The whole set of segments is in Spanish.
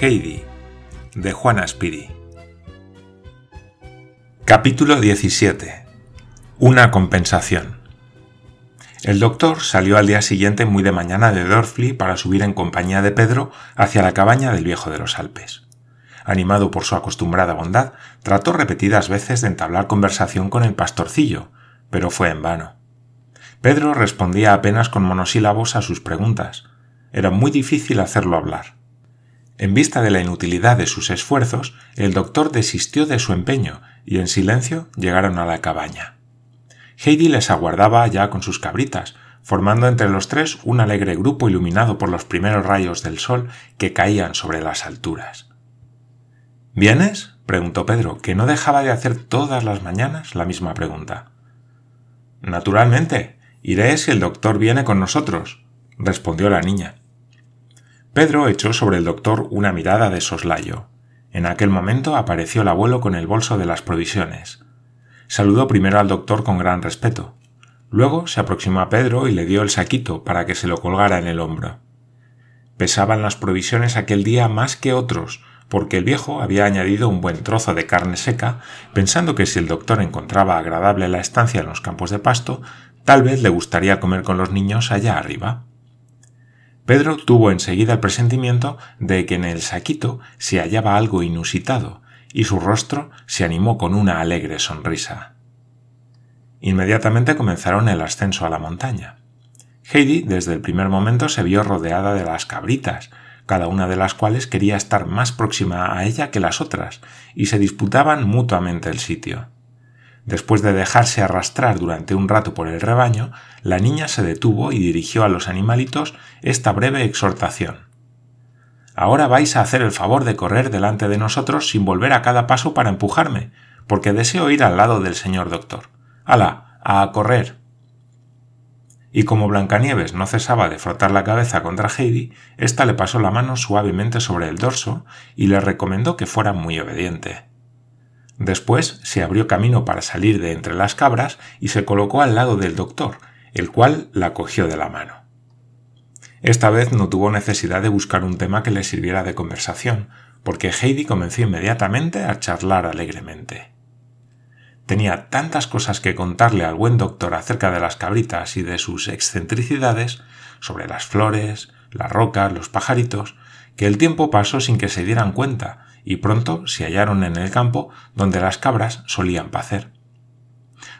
Heidi, de Juana Spiri. Capítulo 17. Una compensación. El doctor salió al día siguiente muy de mañana de Dorfli para subir en compañía de Pedro hacia la cabaña del viejo de los Alpes. Animado por su acostumbrada bondad, trató repetidas veces de entablar conversación con el pastorcillo, pero fue en vano. Pedro respondía apenas con monosílabos a sus preguntas. Era muy difícil hacerlo hablar. En vista de la inutilidad de sus esfuerzos, el doctor desistió de su empeño y en silencio llegaron a la cabaña. Heidi les aguardaba ya con sus cabritas, formando entre los tres un alegre grupo iluminado por los primeros rayos del sol que caían sobre las alturas. ¿Vienes? preguntó Pedro, que no dejaba de hacer todas las mañanas la misma pregunta. Naturalmente. Iré si el doctor viene con nosotros, respondió la niña. Pedro echó sobre el doctor una mirada de soslayo. En aquel momento apareció el abuelo con el bolso de las provisiones. Saludó primero al doctor con gran respeto. Luego se aproximó a Pedro y le dio el saquito para que se lo colgara en el hombro. Pesaban las provisiones aquel día más que otros, porque el viejo había añadido un buen trozo de carne seca, pensando que si el doctor encontraba agradable la estancia en los campos de pasto, tal vez le gustaría comer con los niños allá arriba. Pedro tuvo enseguida el presentimiento de que en el saquito se hallaba algo inusitado, y su rostro se animó con una alegre sonrisa. Inmediatamente comenzaron el ascenso a la montaña. Heidi desde el primer momento se vio rodeada de las cabritas, cada una de las cuales quería estar más próxima a ella que las otras, y se disputaban mutuamente el sitio. Después de dejarse arrastrar durante un rato por el rebaño, la niña se detuvo y dirigió a los animalitos esta breve exhortación. Ahora vais a hacer el favor de correr delante de nosotros sin volver a cada paso para empujarme, porque deseo ir al lado del señor doctor. ¡Hala! ¡A correr! Y como Blancanieves no cesaba de frotar la cabeza contra Heidi, ésta le pasó la mano suavemente sobre el dorso y le recomendó que fuera muy obediente. Después se abrió camino para salir de entre las cabras y se colocó al lado del doctor, el cual la cogió de la mano. Esta vez no tuvo necesidad de buscar un tema que le sirviera de conversación, porque Heidi comenzó inmediatamente a charlar alegremente. Tenía tantas cosas que contarle al buen doctor acerca de las cabritas y de sus excentricidades, sobre las flores, las rocas, los pajaritos, que el tiempo pasó sin que se dieran cuenta, y pronto se hallaron en el campo donde las cabras solían pacer.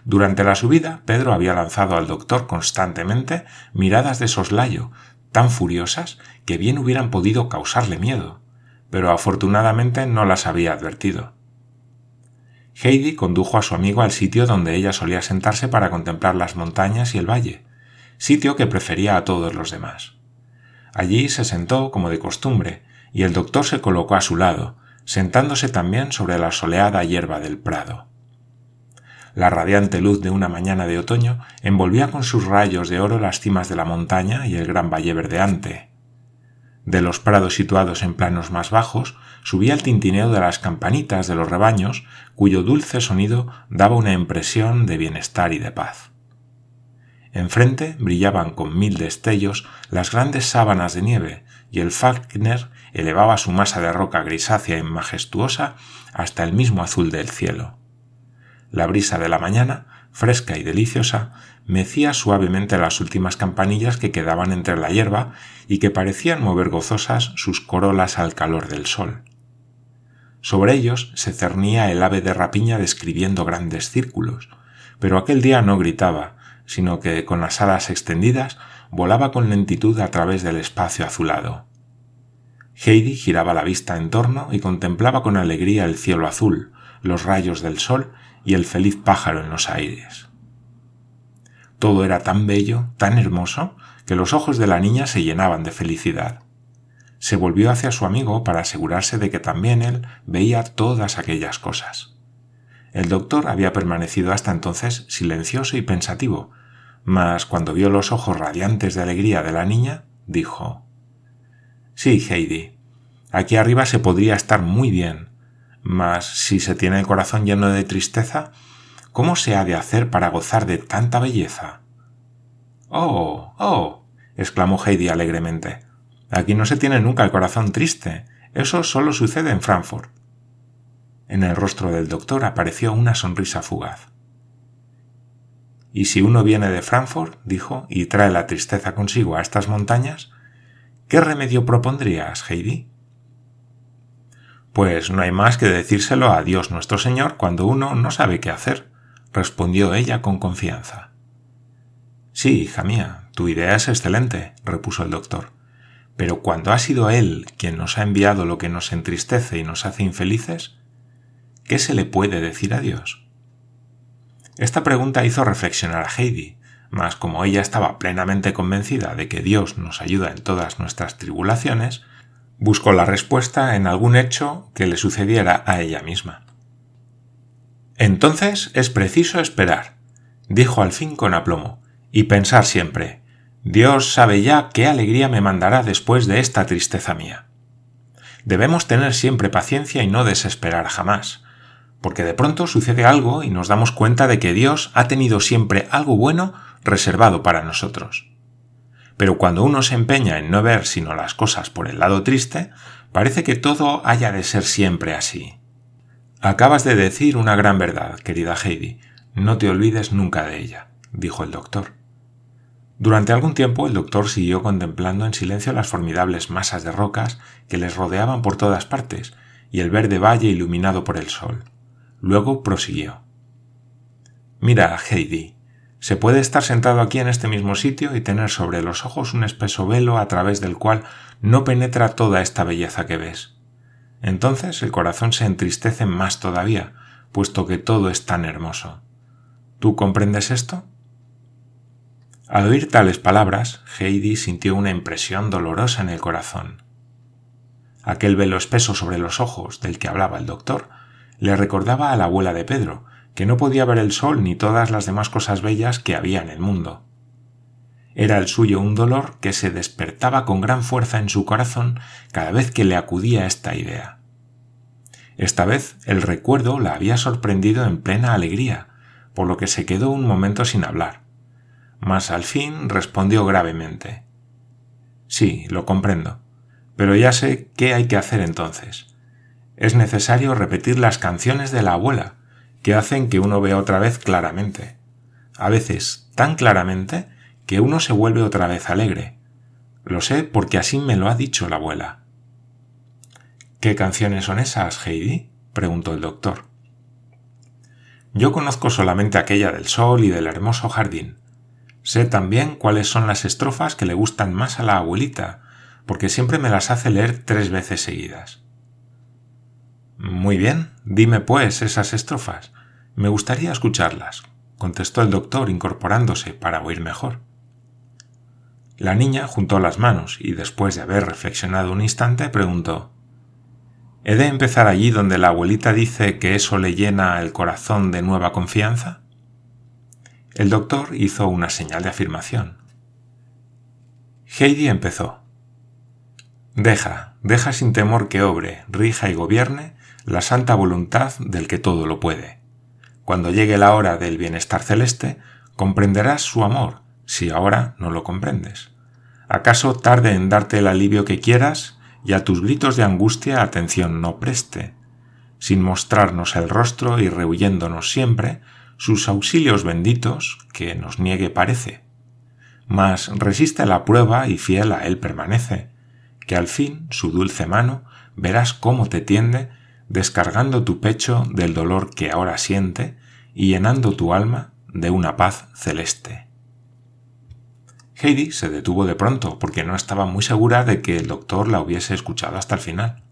Durante la subida, Pedro había lanzado al doctor constantemente miradas de soslayo, tan furiosas que bien hubieran podido causarle miedo, pero afortunadamente no las había advertido. Heidi condujo a su amigo al sitio donde ella solía sentarse para contemplar las montañas y el valle, sitio que prefería a todos los demás. Allí se sentó como de costumbre, y el doctor se colocó a su lado, sentándose también sobre la soleada hierba del prado. La radiante luz de una mañana de otoño envolvía con sus rayos de oro las cimas de la montaña y el gran valle verdeante. De los prados situados en planos más bajos subía el tintineo de las campanitas de los rebaños, cuyo dulce sonido daba una impresión de bienestar y de paz. Enfrente brillaban con mil destellos las grandes sábanas de nieve, y el Falkner elevaba su masa de roca grisácea y majestuosa hasta el mismo azul del cielo. La brisa de la mañana, fresca y deliciosa, mecía suavemente las últimas campanillas que quedaban entre la hierba y que parecían mover gozosas sus corolas al calor del sol. Sobre ellos se cernía el ave de rapiña describiendo grandes círculos, pero aquel día no gritaba, sino que con las alas extendidas volaba con lentitud a través del espacio azulado. Heidi giraba la vista en torno y contemplaba con alegría el cielo azul, los rayos del sol y el feliz pájaro en los aires. Todo era tan bello, tan hermoso, que los ojos de la niña se llenaban de felicidad. Se volvió hacia su amigo para asegurarse de que también él veía todas aquellas cosas. El doctor había permanecido hasta entonces silencioso y pensativo, mas cuando vio los ojos radiantes de alegría de la niña, dijo. Sí, Heidi. Aquí arriba se podría estar muy bien, mas si se tiene el corazón lleno de tristeza, ¿cómo se ha de hacer para gozar de tanta belleza? Oh, oh, exclamó Heidi alegremente. Aquí no se tiene nunca el corazón triste. Eso solo sucede en Frankfurt. En el rostro del doctor apareció una sonrisa fugaz. ¿Y si uno viene de Frankfurt, dijo, y trae la tristeza consigo a estas montañas, qué remedio propondrías, Heidi? Pues no hay más que decírselo a Dios nuestro Señor cuando uno no sabe qué hacer, respondió ella con confianza. Sí, hija mía, tu idea es excelente, repuso el doctor. Pero cuando ha sido Él quien nos ha enviado lo que nos entristece y nos hace infelices, ¿qué se le puede decir a Dios? Esta pregunta hizo reflexionar a Heidi, mas como ella estaba plenamente convencida de que Dios nos ayuda en todas nuestras tribulaciones, buscó la respuesta en algún hecho que le sucediera a ella misma. Entonces es preciso esperar, dijo al fin con aplomo, y pensar siempre, Dios sabe ya qué alegría me mandará después de esta tristeza mía. Debemos tener siempre paciencia y no desesperar jamás, porque de pronto sucede algo y nos damos cuenta de que Dios ha tenido siempre algo bueno reservado para nosotros. Pero cuando uno se empeña en no ver sino las cosas por el lado triste, parece que todo haya de ser siempre así. Acabas de decir una gran verdad, querida Heidi. No te olvides nunca de ella, dijo el doctor. Durante algún tiempo el doctor siguió contemplando en silencio las formidables masas de rocas que les rodeaban por todas partes y el verde valle iluminado por el sol. Luego prosiguió. Mira, Heidi, se puede estar sentado aquí en este mismo sitio y tener sobre los ojos un espeso velo a través del cual no penetra toda esta belleza que ves. Entonces el corazón se entristece más todavía, puesto que todo es tan hermoso. ¿Tú comprendes esto? Al oír tales palabras, Heidi sintió una impresión dolorosa en el corazón. Aquel velo espeso sobre los ojos del que hablaba el doctor le recordaba a la abuela de Pedro, que no podía ver el sol ni todas las demás cosas bellas que había en el mundo. Era el suyo un dolor que se despertaba con gran fuerza en su corazón cada vez que le acudía esta idea. Esta vez el recuerdo la había sorprendido en plena alegría, por lo que se quedó un momento sin hablar. Mas al fin respondió gravemente. Sí, lo comprendo, pero ya sé qué hay que hacer entonces. Es necesario repetir las canciones de la abuela, que hacen que uno vea otra vez claramente. A veces tan claramente que uno se vuelve otra vez alegre. Lo sé porque así me lo ha dicho la abuela. ¿Qué canciones son esas, Heidi? preguntó el doctor. Yo conozco solamente aquella del sol y del hermoso jardín. Sé también cuáles son las estrofas que le gustan más a la abuelita, porque siempre me las hace leer tres veces seguidas. Muy bien, dime pues esas estrofas. Me gustaría escucharlas, contestó el doctor incorporándose para oír mejor. La niña juntó las manos y después de haber reflexionado un instante preguntó ¿He de empezar allí donde la abuelita dice que eso le llena el corazón de nueva confianza? El doctor hizo una señal de afirmación. Heidi empezó. Deja, deja sin temor que obre, rija y gobierne la santa voluntad del que todo lo puede. Cuando llegue la hora del bienestar celeste, comprenderás su amor, si ahora no lo comprendes. ¿Acaso tarde en darte el alivio que quieras y a tus gritos de angustia atención no preste? Sin mostrarnos el rostro y rehuyéndonos siempre, sus auxilios benditos que nos niegue parece. Mas resiste la prueba y fiel a él permanece, que al fin su dulce mano verás cómo te tiende descargando tu pecho del dolor que ahora siente y llenando tu alma de una paz celeste. Heidi se detuvo de pronto porque no estaba muy segura de que el doctor la hubiese escuchado hasta el final.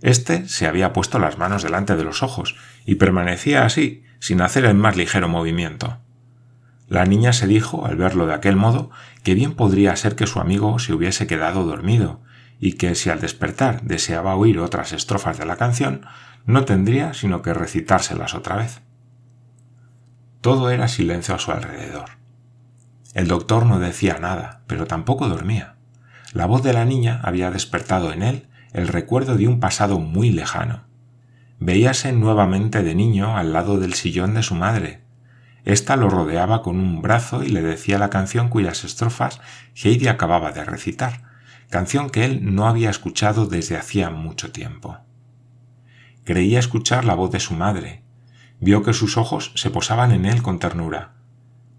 Este se había puesto las manos delante de los ojos y permanecía así, sin hacer el más ligero movimiento. La niña se dijo, al verlo de aquel modo, que bien podría ser que su amigo se hubiese quedado dormido y que si al despertar deseaba oír otras estrofas de la canción, no tendría sino que recitárselas otra vez. Todo era silencio a su alrededor. El doctor no decía nada, pero tampoco dormía. La voz de la niña había despertado en él el recuerdo de un pasado muy lejano. Veíase nuevamente de niño al lado del sillón de su madre. Esta lo rodeaba con un brazo y le decía la canción cuyas estrofas Heidi acababa de recitar, canción que él no había escuchado desde hacía mucho tiempo. Creía escuchar la voz de su madre. Vio que sus ojos se posaban en él con ternura.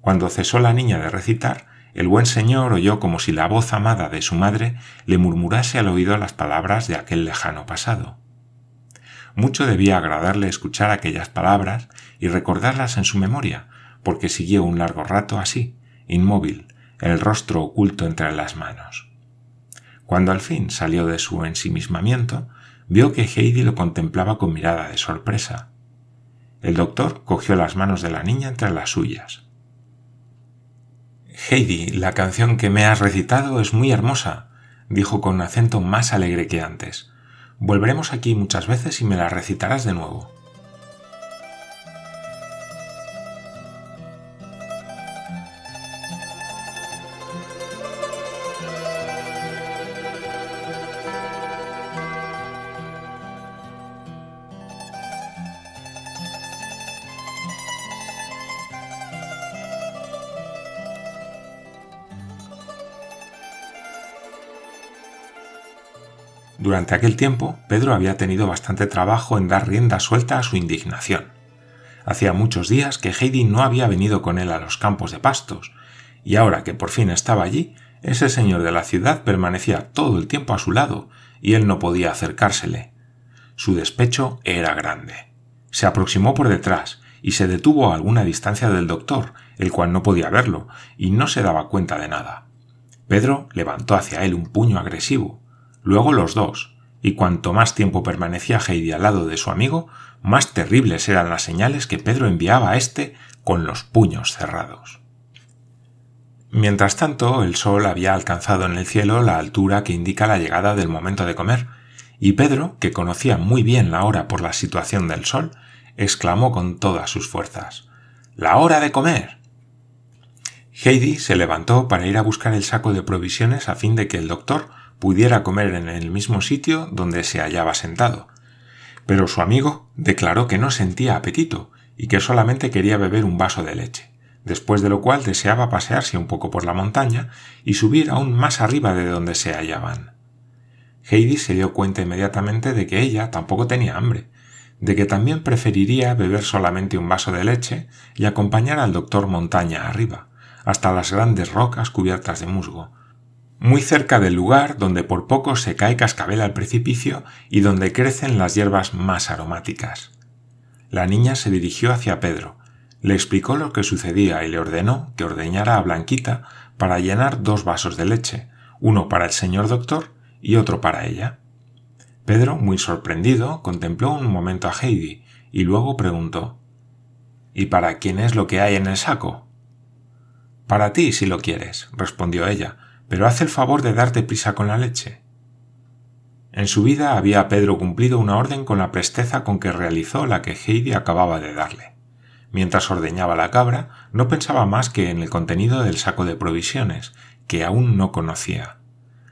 Cuando cesó la niña de recitar, el buen señor oyó como si la voz amada de su madre le murmurase al oído las palabras de aquel lejano pasado. Mucho debía agradarle escuchar aquellas palabras y recordarlas en su memoria, porque siguió un largo rato así, inmóvil, el rostro oculto entre las manos. Cuando al fin salió de su ensimismamiento, vio que Heidi lo contemplaba con mirada de sorpresa. El doctor cogió las manos de la niña entre las suyas. Heidi, la canción que me has recitado es muy hermosa, dijo con acento más alegre que antes. Volveremos aquí muchas veces y me la recitarás de nuevo. Durante aquel tiempo, Pedro había tenido bastante trabajo en dar rienda suelta a su indignación. Hacía muchos días que Heidi no había venido con él a los campos de pastos, y ahora que por fin estaba allí, ese señor de la ciudad permanecía todo el tiempo a su lado, y él no podía acercársele. Su despecho era grande. Se aproximó por detrás, y se detuvo a alguna distancia del doctor, el cual no podía verlo, y no se daba cuenta de nada. Pedro levantó hacia él un puño agresivo, luego los dos, y cuanto más tiempo permanecía Heidi al lado de su amigo, más terribles eran las señales que Pedro enviaba a éste con los puños cerrados. Mientras tanto, el sol había alcanzado en el cielo la altura que indica la llegada del momento de comer, y Pedro, que conocía muy bien la hora por la situación del sol, exclamó con todas sus fuerzas La hora de comer. Heidi se levantó para ir a buscar el saco de provisiones a fin de que el doctor pudiera comer en el mismo sitio donde se hallaba sentado. Pero su amigo declaró que no sentía apetito y que solamente quería beber un vaso de leche, después de lo cual deseaba pasearse un poco por la montaña y subir aún más arriba de donde se hallaban. Heidi se dio cuenta inmediatamente de que ella tampoco tenía hambre, de que también preferiría beber solamente un vaso de leche y acompañar al doctor montaña arriba, hasta las grandes rocas cubiertas de musgo, muy cerca del lugar donde por poco se cae cascabel al precipicio y donde crecen las hierbas más aromáticas. La niña se dirigió hacia Pedro, le explicó lo que sucedía y le ordenó que ordeñara a Blanquita para llenar dos vasos de leche, uno para el señor doctor y otro para ella. Pedro, muy sorprendido, contempló un momento a Heidi y luego preguntó ¿Y para quién es lo que hay en el saco? Para ti, si lo quieres, respondió ella, pero haz el favor de darte prisa con la leche. En su vida había Pedro cumplido una orden con la presteza con que realizó la que Heidi acababa de darle. Mientras ordeñaba la cabra, no pensaba más que en el contenido del saco de provisiones, que aún no conocía.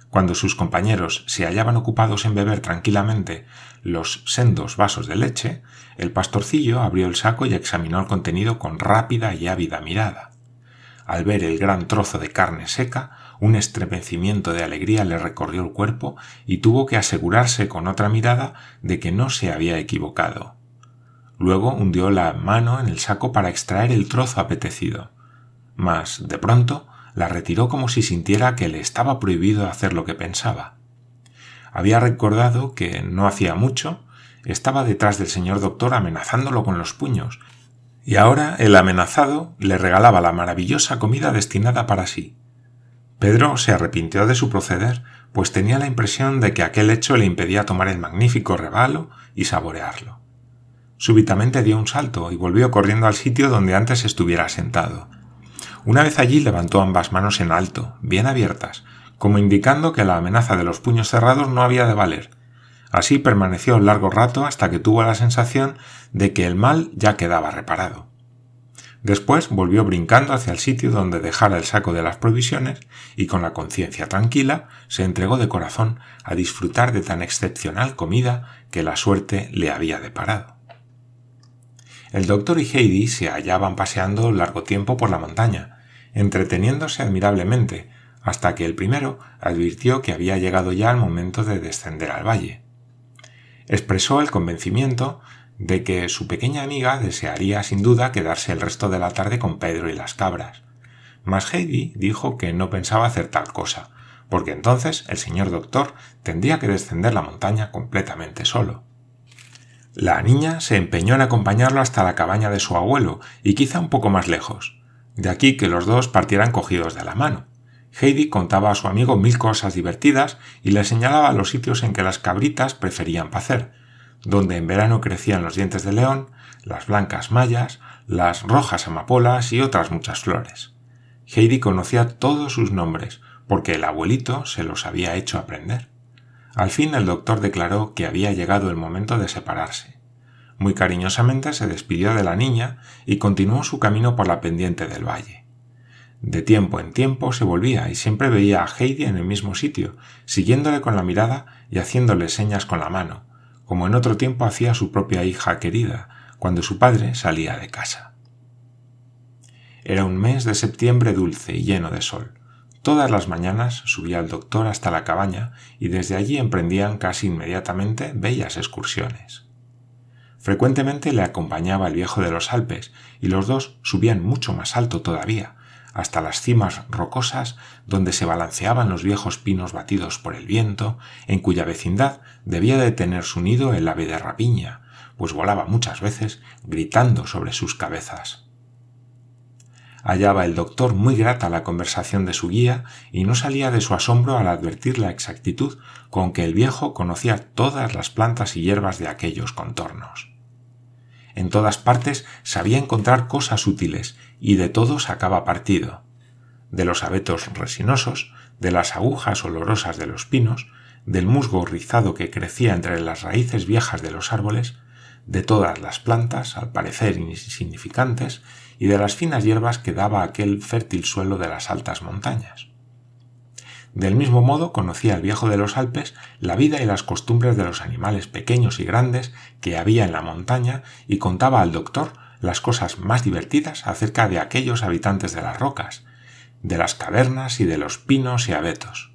Cuando sus compañeros se hallaban ocupados en beber tranquilamente los sendos vasos de leche, el pastorcillo abrió el saco y examinó el contenido con rápida y ávida mirada. Al ver el gran trozo de carne seca, un estremecimiento de alegría le recorrió el cuerpo y tuvo que asegurarse con otra mirada de que no se había equivocado. Luego hundió la mano en el saco para extraer el trozo apetecido. Mas, de pronto, la retiró como si sintiera que le estaba prohibido hacer lo que pensaba. Había recordado que no hacía mucho estaba detrás del señor doctor amenazándolo con los puños, y ahora el amenazado le regalaba la maravillosa comida destinada para sí. Pedro se arrepintió de su proceder, pues tenía la impresión de que aquel hecho le impedía tomar el magnífico rebalo y saborearlo. Súbitamente dio un salto y volvió corriendo al sitio donde antes estuviera sentado. Una vez allí levantó ambas manos en alto, bien abiertas, como indicando que la amenaza de los puños cerrados no había de valer. Así permaneció un largo rato hasta que tuvo la sensación de que el mal ya quedaba reparado. Después volvió brincando hacia el sitio donde dejara el saco de las provisiones y con la conciencia tranquila se entregó de corazón a disfrutar de tan excepcional comida que la suerte le había deparado. El doctor y Heidi se hallaban paseando largo tiempo por la montaña, entreteniéndose admirablemente, hasta que el primero advirtió que había llegado ya el momento de descender al valle. Expresó el convencimiento de que su pequeña amiga desearía sin duda quedarse el resto de la tarde con Pedro y las cabras. Mas Heidi dijo que no pensaba hacer tal cosa, porque entonces el señor doctor tendría que descender la montaña completamente solo. La niña se empeñó en acompañarlo hasta la cabaña de su abuelo y quizá un poco más lejos. De aquí que los dos partieran cogidos de la mano. Heidi contaba a su amigo mil cosas divertidas y le señalaba los sitios en que las cabritas preferían pacer, donde en verano crecían los dientes de león, las blancas mallas, las rojas amapolas y otras muchas flores. Heidi conocía todos sus nombres, porque el abuelito se los había hecho aprender. Al fin el doctor declaró que había llegado el momento de separarse. Muy cariñosamente se despidió de la niña y continuó su camino por la pendiente del valle. De tiempo en tiempo se volvía y siempre veía a Heidi en el mismo sitio, siguiéndole con la mirada y haciéndole señas con la mano, como en otro tiempo hacía su propia hija querida, cuando su padre salía de casa. Era un mes de septiembre dulce y lleno de sol. Todas las mañanas subía el doctor hasta la cabaña y desde allí emprendían casi inmediatamente bellas excursiones. Frecuentemente le acompañaba el viejo de los Alpes y los dos subían mucho más alto todavía, hasta las cimas rocosas donde se balanceaban los viejos pinos batidos por el viento, en cuya vecindad debía de tener su nido el ave de rapiña, pues volaba muchas veces gritando sobre sus cabezas. Hallaba el doctor muy grata la conversación de su guía y no salía de su asombro al advertir la exactitud con que el viejo conocía todas las plantas y hierbas de aquellos contornos. En todas partes sabía encontrar cosas útiles y de todo sacaba partido. De los abetos resinosos, de las agujas olorosas de los pinos, del musgo rizado que crecía entre las raíces viejas de los árboles, de todas las plantas, al parecer insignificantes, y de las finas hierbas que daba aquel fértil suelo de las altas montañas. Del mismo modo conocía el viejo de los Alpes la vida y las costumbres de los animales pequeños y grandes que había en la montaña y contaba al doctor las cosas más divertidas acerca de aquellos habitantes de las rocas, de las cavernas y de los pinos y abetos.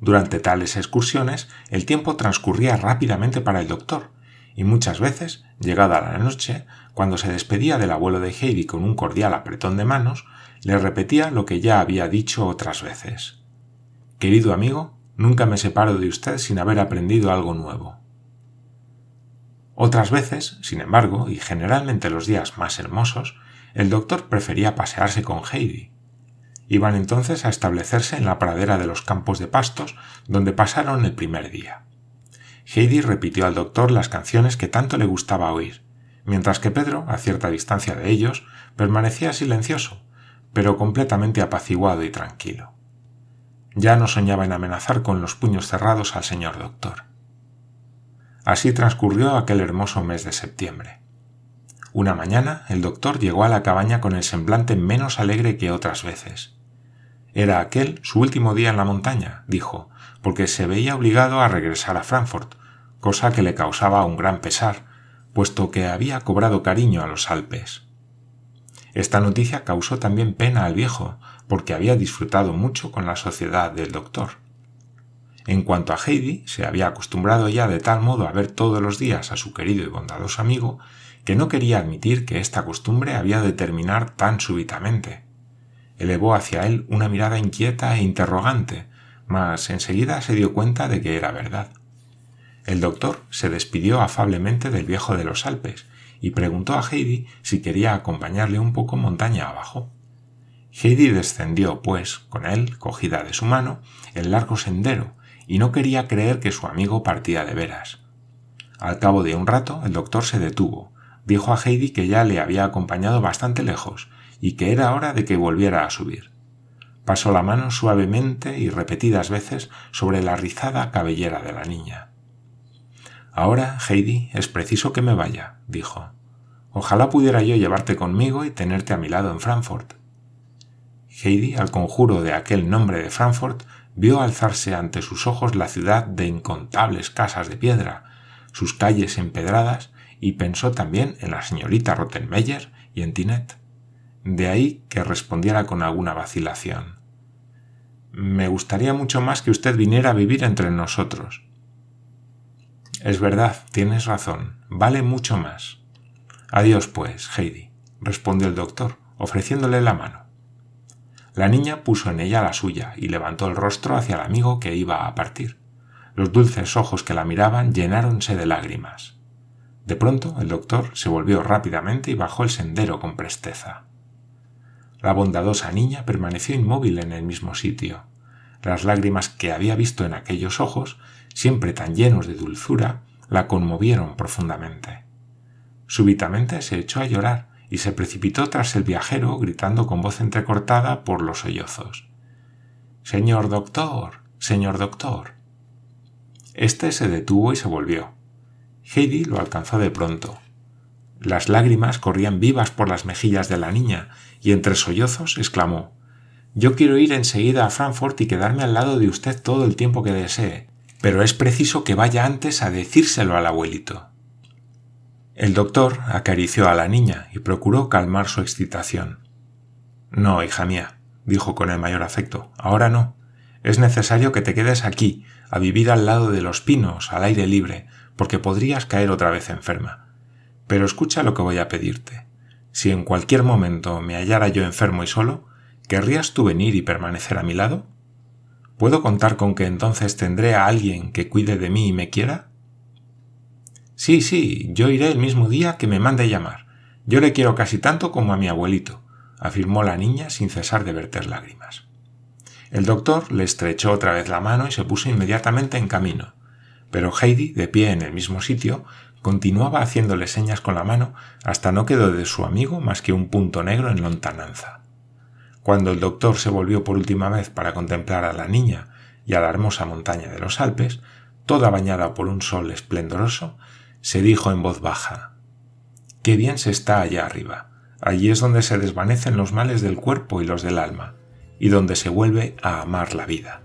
Durante tales excursiones el tiempo transcurría rápidamente para el doctor, y muchas veces, llegada la noche, cuando se despedía del abuelo de Heidi con un cordial apretón de manos, le repetía lo que ya había dicho otras veces. Querido amigo, nunca me separo de usted sin haber aprendido algo nuevo. Otras veces, sin embargo, y generalmente los días más hermosos, el doctor prefería pasearse con Heidi. Iban entonces a establecerse en la pradera de los campos de pastos donde pasaron el primer día. Heidi repitió al doctor las canciones que tanto le gustaba oír, mientras que Pedro, a cierta distancia de ellos, permanecía silencioso, pero completamente apaciguado y tranquilo. Ya no soñaba en amenazar con los puños cerrados al señor doctor. Así transcurrió aquel hermoso mes de septiembre. Una mañana el doctor llegó a la cabaña con el semblante menos alegre que otras veces. Era aquel su último día en la montaña, dijo, porque se veía obligado a regresar a Frankfurt, cosa que le causaba un gran pesar, puesto que había cobrado cariño a los Alpes. Esta noticia causó también pena al viejo, porque había disfrutado mucho con la sociedad del doctor. En cuanto a Heidi, se había acostumbrado ya de tal modo a ver todos los días a su querido y bondadoso amigo, que no quería admitir que esta costumbre había de terminar tan súbitamente. Elevó hacia él una mirada inquieta e interrogante, mas enseguida se dio cuenta de que era verdad. El doctor se despidió afablemente del viejo de los Alpes y preguntó a Heidi si quería acompañarle un poco montaña abajo. Heidi descendió, pues, con él, cogida de su mano, el largo sendero, y no quería creer que su amigo partía de veras. Al cabo de un rato el doctor se detuvo, dijo a Heidi que ya le había acompañado bastante lejos y que era hora de que volviera a subir. Pasó la mano suavemente y repetidas veces sobre la rizada cabellera de la niña. Ahora, Heidi, es preciso que me vaya, dijo. Ojalá pudiera yo llevarte conmigo y tenerte a mi lado en Frankfurt. Heidi, al conjuro de aquel nombre de Frankfurt, vio alzarse ante sus ojos la ciudad de incontables casas de piedra, sus calles empedradas, y pensó también en la señorita Rottenmeier y en Tinet. De ahí que respondiera con alguna vacilación. Me gustaría mucho más que usted viniera a vivir entre nosotros. Es verdad, tienes razón, vale mucho más. Adiós, pues, Heidi, respondió el doctor, ofreciéndole la mano. La niña puso en ella la suya y levantó el rostro hacia el amigo que iba a partir. Los dulces ojos que la miraban llenáronse de lágrimas. De pronto el doctor se volvió rápidamente y bajó el sendero con presteza. La bondadosa niña permaneció inmóvil en el mismo sitio. Las lágrimas que había visto en aquellos ojos, siempre tan llenos de dulzura, la conmovieron profundamente. Súbitamente se echó a llorar y se precipitó tras el viajero gritando con voz entrecortada por los sollozos. Señor doctor. señor doctor. Este se detuvo y se volvió. Heidi lo alcanzó de pronto. Las lágrimas corrían vivas por las mejillas de la niña, y entre sollozos exclamó Yo quiero ir enseguida a Frankfurt y quedarme al lado de usted todo el tiempo que desee, pero es preciso que vaya antes a decírselo al abuelito. El doctor acarició a la niña y procuró calmar su excitación. No, hija mía, dijo con el mayor afecto, ahora no. Es necesario que te quedes aquí, a vivir al lado de los pinos, al aire libre, porque podrías caer otra vez enferma. Pero escucha lo que voy a pedirte. Si en cualquier momento me hallara yo enfermo y solo, ¿querrías tú venir y permanecer a mi lado? ¿Puedo contar con que entonces tendré a alguien que cuide de mí y me quiera? Sí, sí, yo iré el mismo día que me mande llamar. Yo le quiero casi tanto como a mi abuelito, afirmó la niña sin cesar de verter lágrimas. El doctor le estrechó otra vez la mano y se puso inmediatamente en camino, pero Heidi, de pie en el mismo sitio, continuaba haciéndole señas con la mano hasta no quedó de su amigo más que un punto negro en lontananza. Cuando el doctor se volvió por última vez para contemplar a la niña y a la hermosa montaña de los Alpes, toda bañada por un sol esplendoroso, se dijo en voz baja Qué bien se está allá arriba. Allí es donde se desvanecen los males del cuerpo y los del alma, y donde se vuelve a amar la vida.